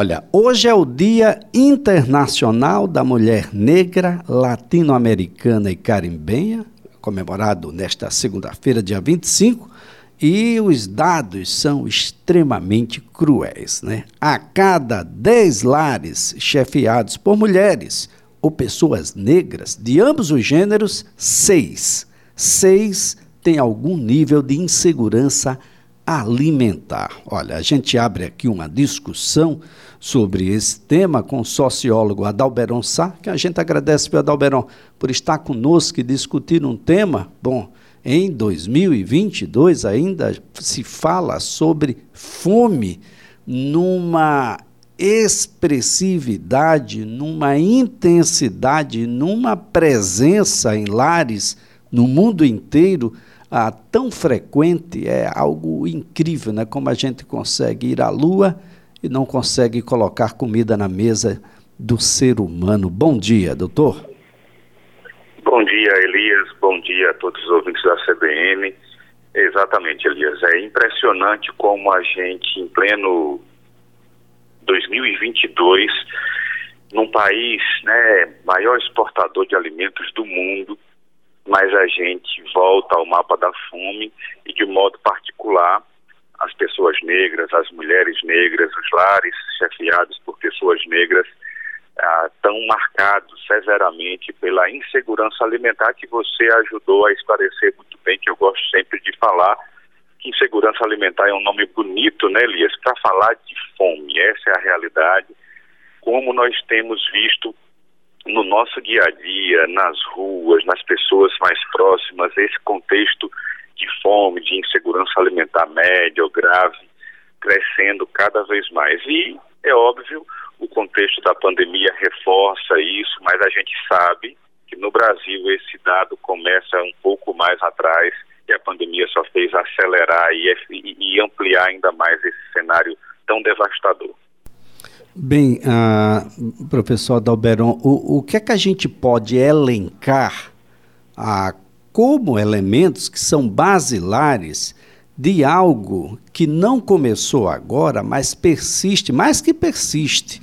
Olha, hoje é o Dia Internacional da Mulher Negra, Latino-Americana e Carimbenha, comemorado nesta segunda-feira, dia 25, e os dados são extremamente cruéis. Né? A cada 10 lares chefiados por mulheres ou pessoas negras de ambos os gêneros, seis, seis têm algum nível de insegurança alimentar. Olha, a gente abre aqui uma discussão sobre esse tema com o sociólogo Adalberon Sá, que a gente agradece, Adalberon, por estar conosco e discutir um tema, bom, em 2022 ainda se fala sobre fome numa expressividade, numa intensidade, numa presença em lares no mundo inteiro ah, tão frequente, é algo incrível, né? Como a gente consegue ir à Lua e não consegue colocar comida na mesa do ser humano. Bom dia, doutor. Bom dia, Elias. Bom dia a todos os ouvintes da CBN. Exatamente, Elias. É impressionante como a gente, em pleno 2022, num país, né, maior exportador de alimentos do mundo, mas a gente volta ao mapa da fome e, de modo particular, as pessoas negras, as mulheres negras, os lares chefiados por pessoas negras ah, tão marcados severamente pela insegurança alimentar que você ajudou a esclarecer muito bem, que eu gosto sempre de falar, que insegurança alimentar é um nome bonito, né, Elias, para falar de fome. Essa é a realidade. Como nós temos visto no nosso dia a dia, nas ruas, nas pessoas mais próximas, esse contexto de fome, de insegurança alimentar média ou grave, crescendo cada vez mais. E é óbvio, o contexto da pandemia reforça isso, mas a gente sabe que no Brasil esse dado começa um pouco mais atrás e a pandemia só fez acelerar e, e ampliar ainda mais esse cenário tão devastador. Bem, uh, professor Dalberon, o, o que é que a gente pode elencar uh, como elementos que são basilares de algo que não começou agora, mas persiste, mais que persiste,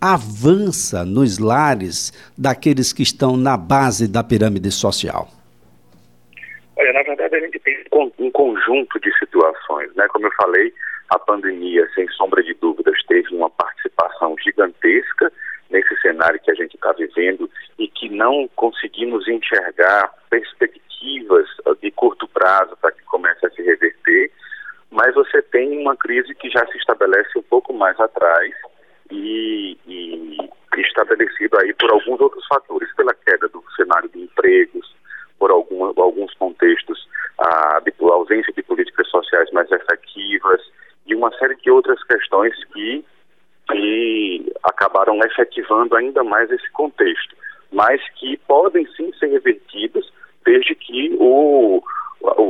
avança nos lares daqueles que estão na base da pirâmide social? Olha, na verdade a gente tem um conjunto de situações, né? Como eu falei, a pandemia, sem sombra de dúvidas, teve uma participação gigantesca nesse cenário que a gente está vivendo e que não conseguimos enxergar perspectivas ah, de curto prazo para que comece a se reverter, mas você tem uma crise que já se estabelece um pouco mais atrás e, e estabelecido aí por alguns outros fatores, pela queda do cenário de empregos, por algum, alguns contextos, a, a ausência de políticas sociais mais efetivas, e uma série de outras questões que, que acabaram efetivando ainda mais esse contexto, mas que podem sim ser revertidas desde que o,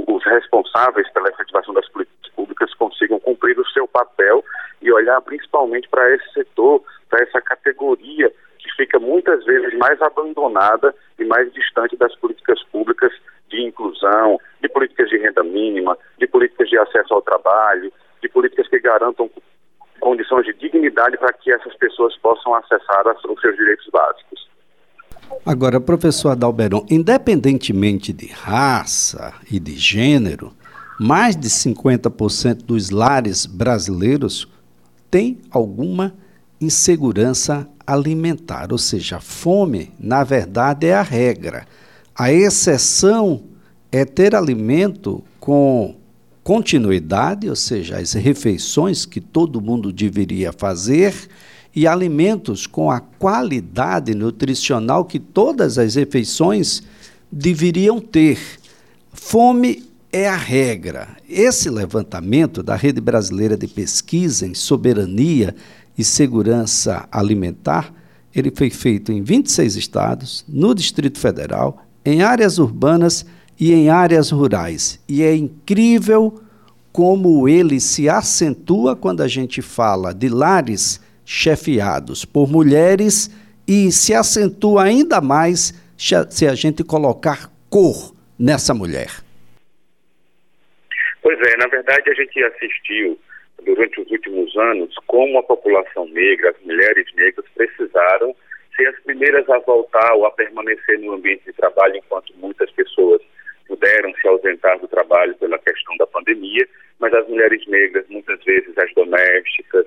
os responsáveis pela efetivação das políticas públicas consigam cumprir o seu papel e olhar principalmente para esse setor, para essa categoria que fica muitas vezes mais abandonada e mais distante das políticas públicas de inclusão, de políticas de renda mínima, de políticas de acesso ao trabalho, de políticas que garantam condições de dignidade para que essas pessoas possam acessar os seus direitos básicos. Agora, professor Adalberon, independentemente de raça e de gênero, mais de 50% dos lares brasileiros têm alguma insegurança alimentar, ou seja, fome, na verdade, é a regra. A exceção é ter alimento com continuidade, ou seja, as refeições que todo mundo deveria fazer, e alimentos com a qualidade nutricional que todas as refeições deveriam ter. Fome é a regra. Esse levantamento da Rede Brasileira de Pesquisa em Soberania e Segurança Alimentar, ele foi feito em 26 estados, no Distrito Federal, em áreas urbanas e em áreas rurais. E é incrível como ele se acentua quando a gente fala de lares chefiados por mulheres e se acentua ainda mais se a gente colocar cor nessa mulher. Pois é, na verdade a gente assistiu durante os últimos anos, como a população negra, as mulheres negras precisaram ser as primeiras a voltar ou a permanecer no ambiente de trabalho, enquanto muitas pessoas puderam se ausentar do trabalho pela questão da pandemia, mas as mulheres negras, muitas vezes as domésticas,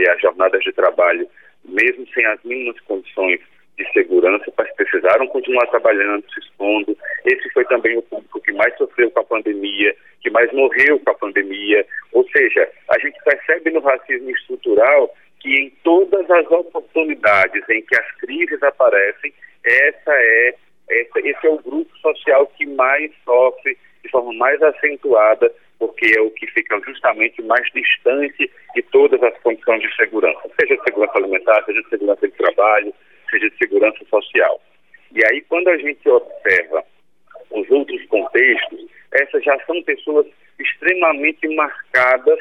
se submeter a jornadas de trabalho, mesmo sem as mínimas condições de segurança, mas precisaram continuar trabalhando, se expondo. Esse foi também o público que mais sofreu com a pandemia, que mais morreu com a pandemia. Ou seja, a gente percebe no racismo estrutural que em todas as oportunidades em que as crises aparecem, essa é essa, esse é o grupo social que mais sofre de forma mais acentuada, porque é o que fica justamente mais distante de todas as condições de segurança, seja de segurança alimentar, seja de segurança de trabalho, seja de segurança social. E aí, quando a gente observa os outros contextos, essas já são pessoas extremamente marcadas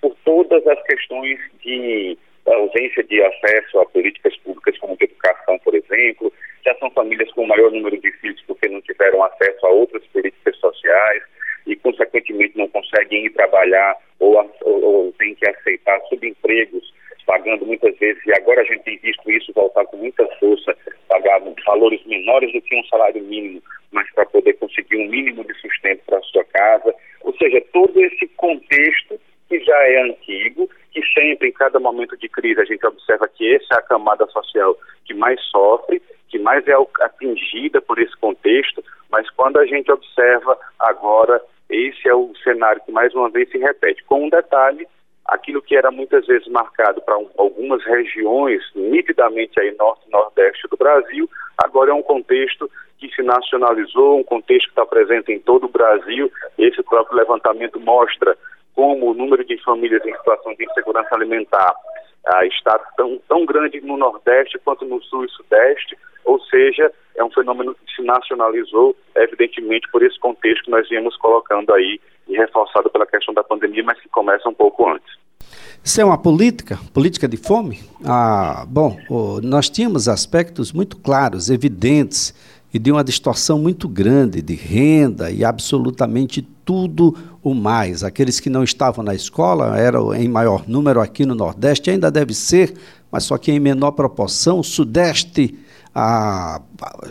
por todas as questões de ausência de acesso a políticas públicas como de educação, por exemplo, já são famílias com maior número de filhos porque não tiveram acesso a outras políticas sociais e, consequentemente, não conseguem ir trabalhar ou, ou, ou têm que aceitar subempregos pagando muitas vezes, e agora a gente tem visto isso voltar com muita força, pagar valores menores do que um salário mínimo, mas para poder conseguir um mínimo de sustento para a sua casa. Ou seja, todo esse contexto que já é antigo, que sempre, em cada momento de crise, a gente observa que essa é a camada social que mais sofre, que mais é atingida por esse contexto, mas quando a gente observa agora, esse é o cenário que mais uma vez se repete, com um detalhe aquilo que era muitas vezes marcado para um, algumas regiões, nitidamente aí norte e nordeste do Brasil, agora é um contexto que se nacionalizou, um contexto que está presente em todo o Brasil. Esse próprio levantamento mostra como o número de famílias em situação de insegurança alimentar ah, está tão, tão grande no Nordeste quanto no Sul e Sudeste, ou seja, é um fenômeno que se nacionalizou, evidentemente, por esse contexto que nós viemos colocando aí e reforçado pela questão da pandemia, mas que começa um pouco antes. Isso é uma política, política de fome? Ah, bom, nós tínhamos aspectos muito claros, evidentes, e de uma distorção muito grande de renda e absolutamente tudo o mais. Aqueles que não estavam na escola eram em maior número aqui no Nordeste, ainda deve ser, mas só que em menor proporção. O Sudeste ah,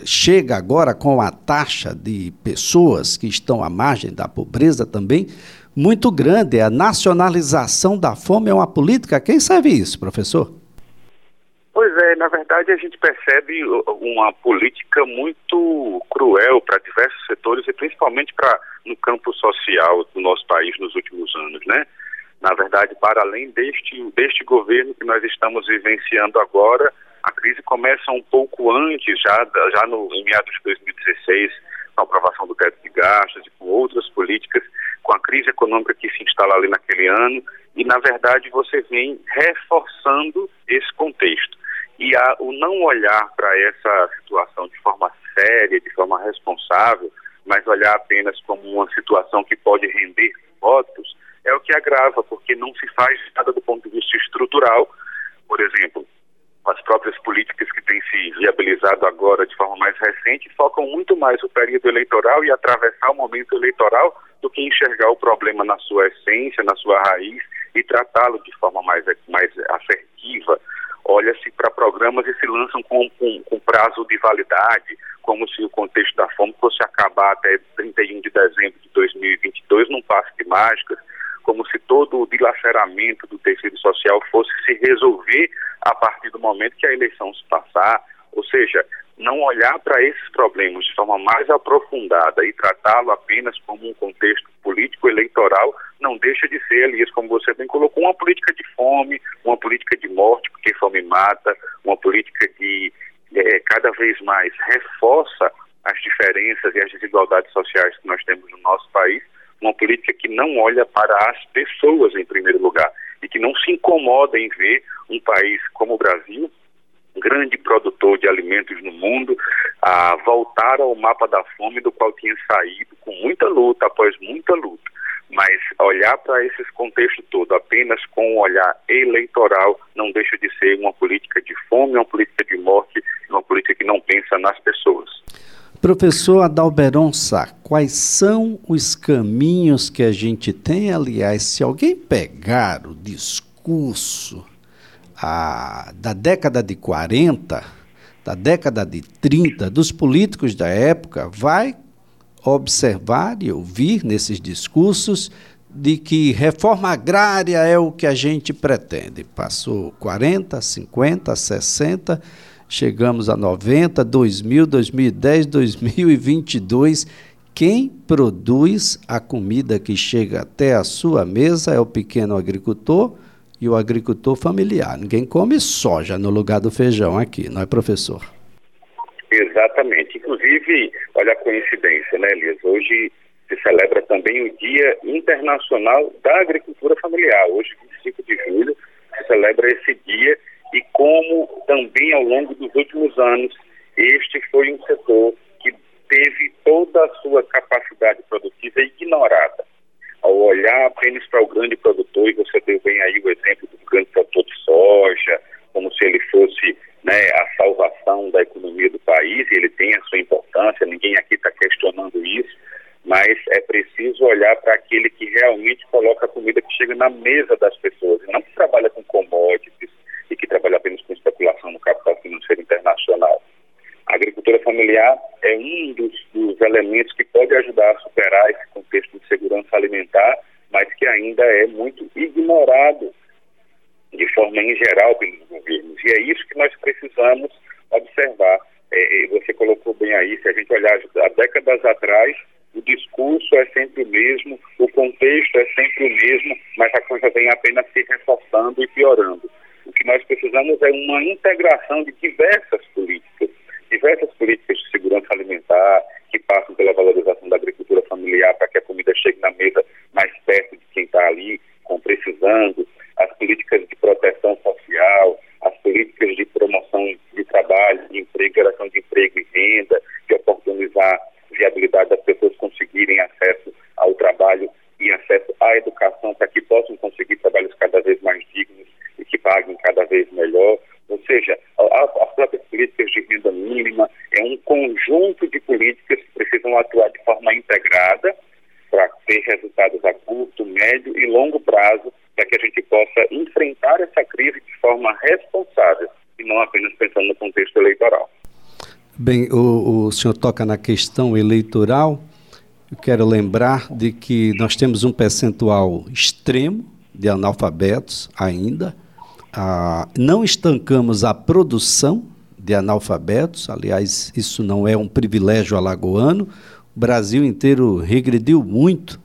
chega agora com a taxa de pessoas que estão à margem da pobreza também muito grande. A nacionalização da fome é uma política. Quem serve isso, professor? Pois é, na verdade a gente percebe uma política muito cruel para diversos setores e principalmente para no campo social do nosso país nos últimos anos, né? Na verdade, para além deste, deste governo que nós estamos vivenciando agora, a crise começa um pouco antes, já, já no, em meados de 2016, com a aprovação do teto de gastos e com outras políticas, com a crise econômica que se instala ali naquele ano, e na verdade você vem reforçando esse contexto. E a, o não olhar para essa situação de forma séria, de forma responsável, mas olhar apenas como uma situação que pode render votos, é o que agrava, porque não se faz nada do ponto de vista estrutural. Por exemplo, as próprias políticas que têm se viabilizado agora de forma mais recente focam muito mais o período eleitoral e atravessar o momento eleitoral do que enxergar o problema na sua essência, na sua raiz e tratá-lo de forma mais, mais assertiva. Olha-se para programas e se lançam com, com, com prazo de validade, como se o contexto da fome fosse acabar até 31 de dezembro de 2022 num passe de mágicas, como se todo o dilaceramento do tecido social fosse se resolver a partir do momento que a eleição se passar, ou seja, não olhar para esses problemas de forma mais aprofundada e tratá-lo apenas como um contexto político eleitoral, não deixa de ser, Elias, como você bem colocou, uma política de fome, uma política de morte, porque fome mata, uma política de é, cada vez mais reforça as diferenças e as desigualdades sociais que nós temos no nosso país, uma política que não olha para as pessoas em primeiro lugar e que não se incomoda em ver um país como o Brasil, grande produtor de alimentos no mundo, a voltar ao mapa da fome do qual tinha saído com muita luta, após muita luta. Mas olhar para esses contextos todo apenas com um olhar eleitoral não deixa de ser uma política de fome, uma política de morte, uma política que não pensa nas pessoas. Professor Adalberon Sá, quais são os caminhos que a gente tem? Aliás, se alguém pegar o discurso a, da década de 40, da década de 30, dos políticos da época, vai observar e ouvir nesses discursos de que reforma agrária é o que a gente pretende. Passou 40, 50, 60, chegamos a 90, 2000, 2010, 2022. Quem produz a comida que chega até a sua mesa é o pequeno agricultor e o agricultor familiar. Ninguém come soja no lugar do feijão aqui, não é, professor? Exatamente. Inclusive, olha a coincidência, né, Elias? Hoje se celebra também o Dia Internacional da Agricultura Familiar. Hoje, 25 de julho, se celebra esse dia e como também ao longo dos últimos anos, este foi um setor que teve toda a sua capacidade produtiva ignorada. Olhar apenas para o grande produtor, e você deu bem aí o exemplo do grande produtor de soja, como se ele fosse né, a salvação da economia do país, e ele tem a sua importância, ninguém aqui está questionando isso, mas é preciso olhar para aquele que realmente coloca a comida que chega na mesa das pessoas, não que trabalha com commodities e que trabalha apenas com especulação no capital financeiro internacional. A agricultura familiar é um dos, dos elementos que pode ajudar a superar esse contexto de segurança alimentar, mas que ainda é muito ignorado de forma em geral pelos governos. E é isso que nós precisamos observar. É, você colocou bem aí, se a gente olhar há décadas atrás, o discurso é sempre o mesmo, o contexto é sempre o mesmo, mas a coisa vem apenas se reforçando e piorando. O que nós precisamos é uma integração de diversas políticas, diversas políticas de segurança alimentar, que passam pela valorização da agricultura familiar para que a comida chegue na mesa mais perto de quem está ali, com precisando, as políticas de proteção social, as políticas de promoção de trabalho, de emprego, geração de emprego e renda, de oportunizar viabilidade das pessoas conseguirem acesso ao trabalho e acesso à educação para que possam conseguir trabalhos cada vez mais dignos e que paguem cada vez melhor. Ou seja, as próprias políticas de renda mínima é um conjunto de políticas que precisam atuar de forma integrada para ter resultados a curto, médio e longo prazo, para que a gente possa enfrentar essa crise de forma responsável e não apenas pensando no contexto eleitoral. Bem, o, o senhor toca na questão eleitoral. Eu quero lembrar de que nós temos um percentual extremo de analfabetos ainda. Ah, não estancamos a produção de analfabetos, aliás, isso não é um privilégio alagoano. O Brasil inteiro regrediu muito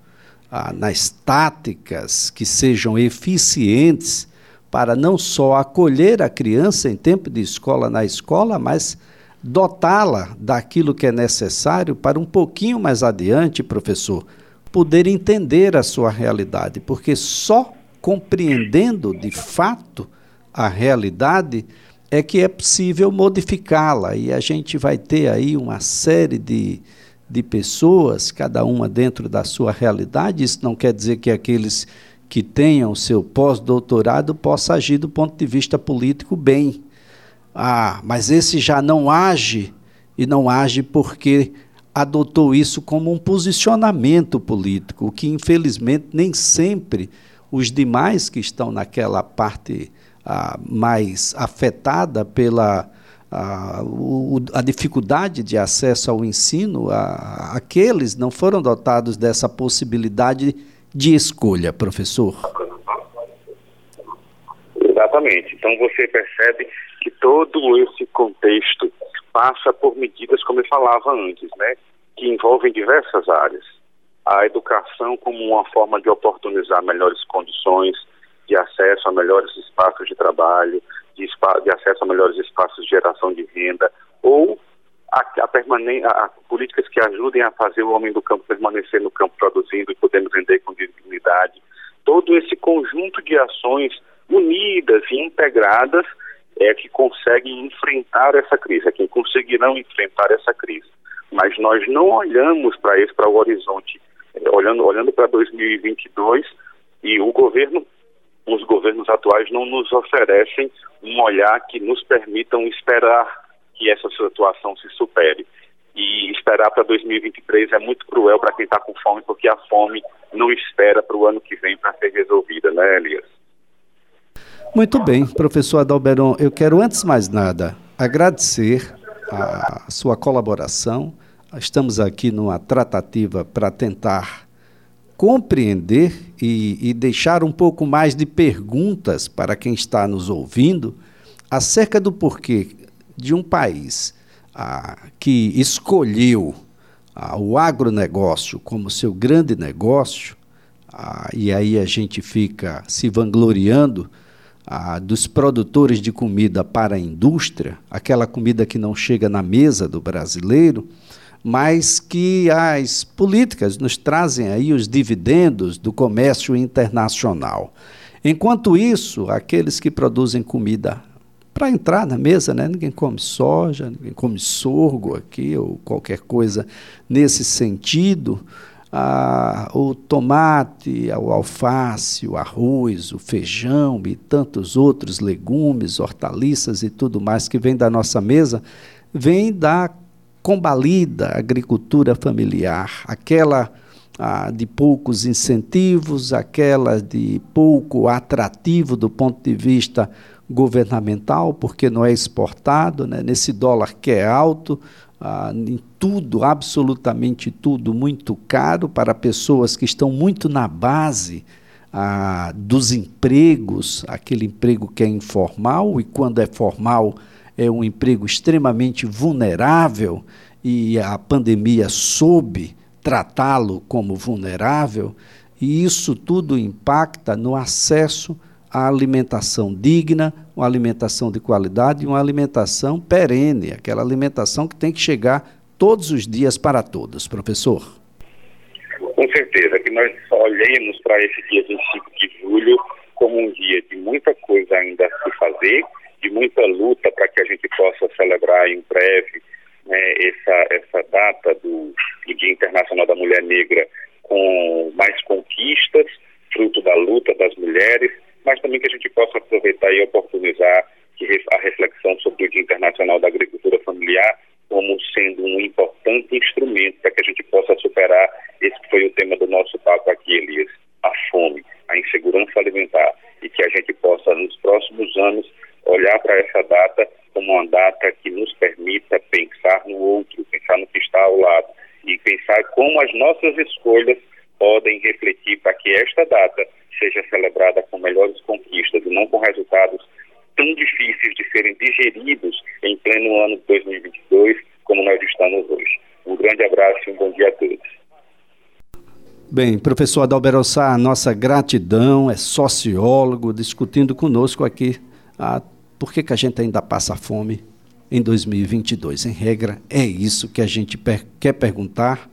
ah, nas táticas que sejam eficientes para não só acolher a criança em tempo de escola na escola, mas dotá-la daquilo que é necessário para um pouquinho mais adiante, professor, poder entender a sua realidade, porque só compreendendo de fato a realidade é que é possível modificá-la. E a gente vai ter aí uma série de, de pessoas, cada uma dentro da sua realidade. Isso não quer dizer que aqueles que tenham seu pós-doutorado possam agir do ponto de vista político bem. Ah, mas esse já não age e não age porque adotou isso como um posicionamento político, o que infelizmente nem sempre os demais que estão naquela parte ah, mais afetada pela ah, o, a dificuldade de acesso ao ensino, ah, aqueles não foram dotados dessa possibilidade de escolha, professor. Exatamente. Então você percebe que todo esse contexto passa por medidas, como eu falava antes, né, que envolvem diversas áreas. A educação como uma forma de oportunizar melhores condições de acesso a melhores espaços de trabalho, de, de acesso a melhores espaços de geração de renda, ou a, a, a, políticas que ajudem a fazer o homem do campo permanecer no campo produzindo e podendo vender com dignidade. Todo esse conjunto de ações unidas e integradas é que conseguem enfrentar essa crise, é quem conseguirão enfrentar essa crise. Mas nós não olhamos para esse, para o horizonte, é, olhando, olhando para 2022 e o governo, os governos atuais não nos oferecem um olhar que nos permitam esperar que essa situação se supere. e esperar para 2023 é muito cruel para quem está com fome, porque a fome não espera para o ano que vem para ser resolvida, né, Elias? Muito bem, professor Adalberon, eu quero antes de mais nada agradecer a sua colaboração. Estamos aqui numa tratativa para tentar compreender e, e, deixar um pouco mais de perguntas para quem está nos ouvindo acerca do porquê de um país ah, que escolheu ah, o agronegócio como seu grande negócio, ah, e aí a gente fica se vangloriando ah, dos produtores de comida para a indústria, aquela comida que não chega na mesa do brasileiro, mas que as políticas nos trazem aí os dividendos do comércio internacional. Enquanto isso, aqueles que produzem comida para entrar na mesa, né? Ninguém come soja, ninguém come sorgo aqui ou qualquer coisa nesse sentido. Ah, o tomate, o alface, o arroz, o feijão e tantos outros legumes, hortaliças e tudo mais que vem da nossa mesa, vem da combalida agricultura familiar, aquela ah, de poucos incentivos, aquela de pouco atrativo do ponto de vista governamental, porque não é exportado, né? nesse dólar que é alto, ah, em tudo, absolutamente tudo, muito caro para pessoas que estão muito na base ah, dos empregos, aquele emprego que é informal e quando é formal é um emprego extremamente vulnerável e a pandemia soube tratá-lo como vulnerável, e isso tudo impacta no acesso à alimentação digna, uma alimentação de qualidade e uma alimentação perene, aquela alimentação que tem que chegar todos os dias para todos, professor. Com certeza, que nós olhemos para esse dia 25 de julho como um dia de muita coisa ainda a se fazer, de muita luta para que a gente possa celebrar em breve né, essa, essa data do, do Dia Internacional da Mulher Negra com mais conquistas, fruto da luta das mulheres, mas também que a gente possa aproveitar e oportunizar a reflexão sobre o Dia Internacional da Agricultura Familiar como sendo um importante instrumento para que a gente possa superar esse que foi o tema do nosso papo aqui, Elias, a fome, a insegurança alimentar, e que a gente possa, nos próximos anos, olhar para essa data como uma data que nos permita pensar no outro, pensar no que está ao lado e pensar como as nossas escolhas podem refletir para que esta data seja celebrada com melhores conquistas e não com resultados tão difíceis de serem digeridos em pleno ano de 2022 como nós estamos hoje. Um grande abraço e um bom dia a todos. Bem, professor Adalberto Sá, nossa gratidão, é sociólogo, discutindo conosco aqui a por que, que a gente ainda passa fome em 2022? Em regra, é isso que a gente per quer perguntar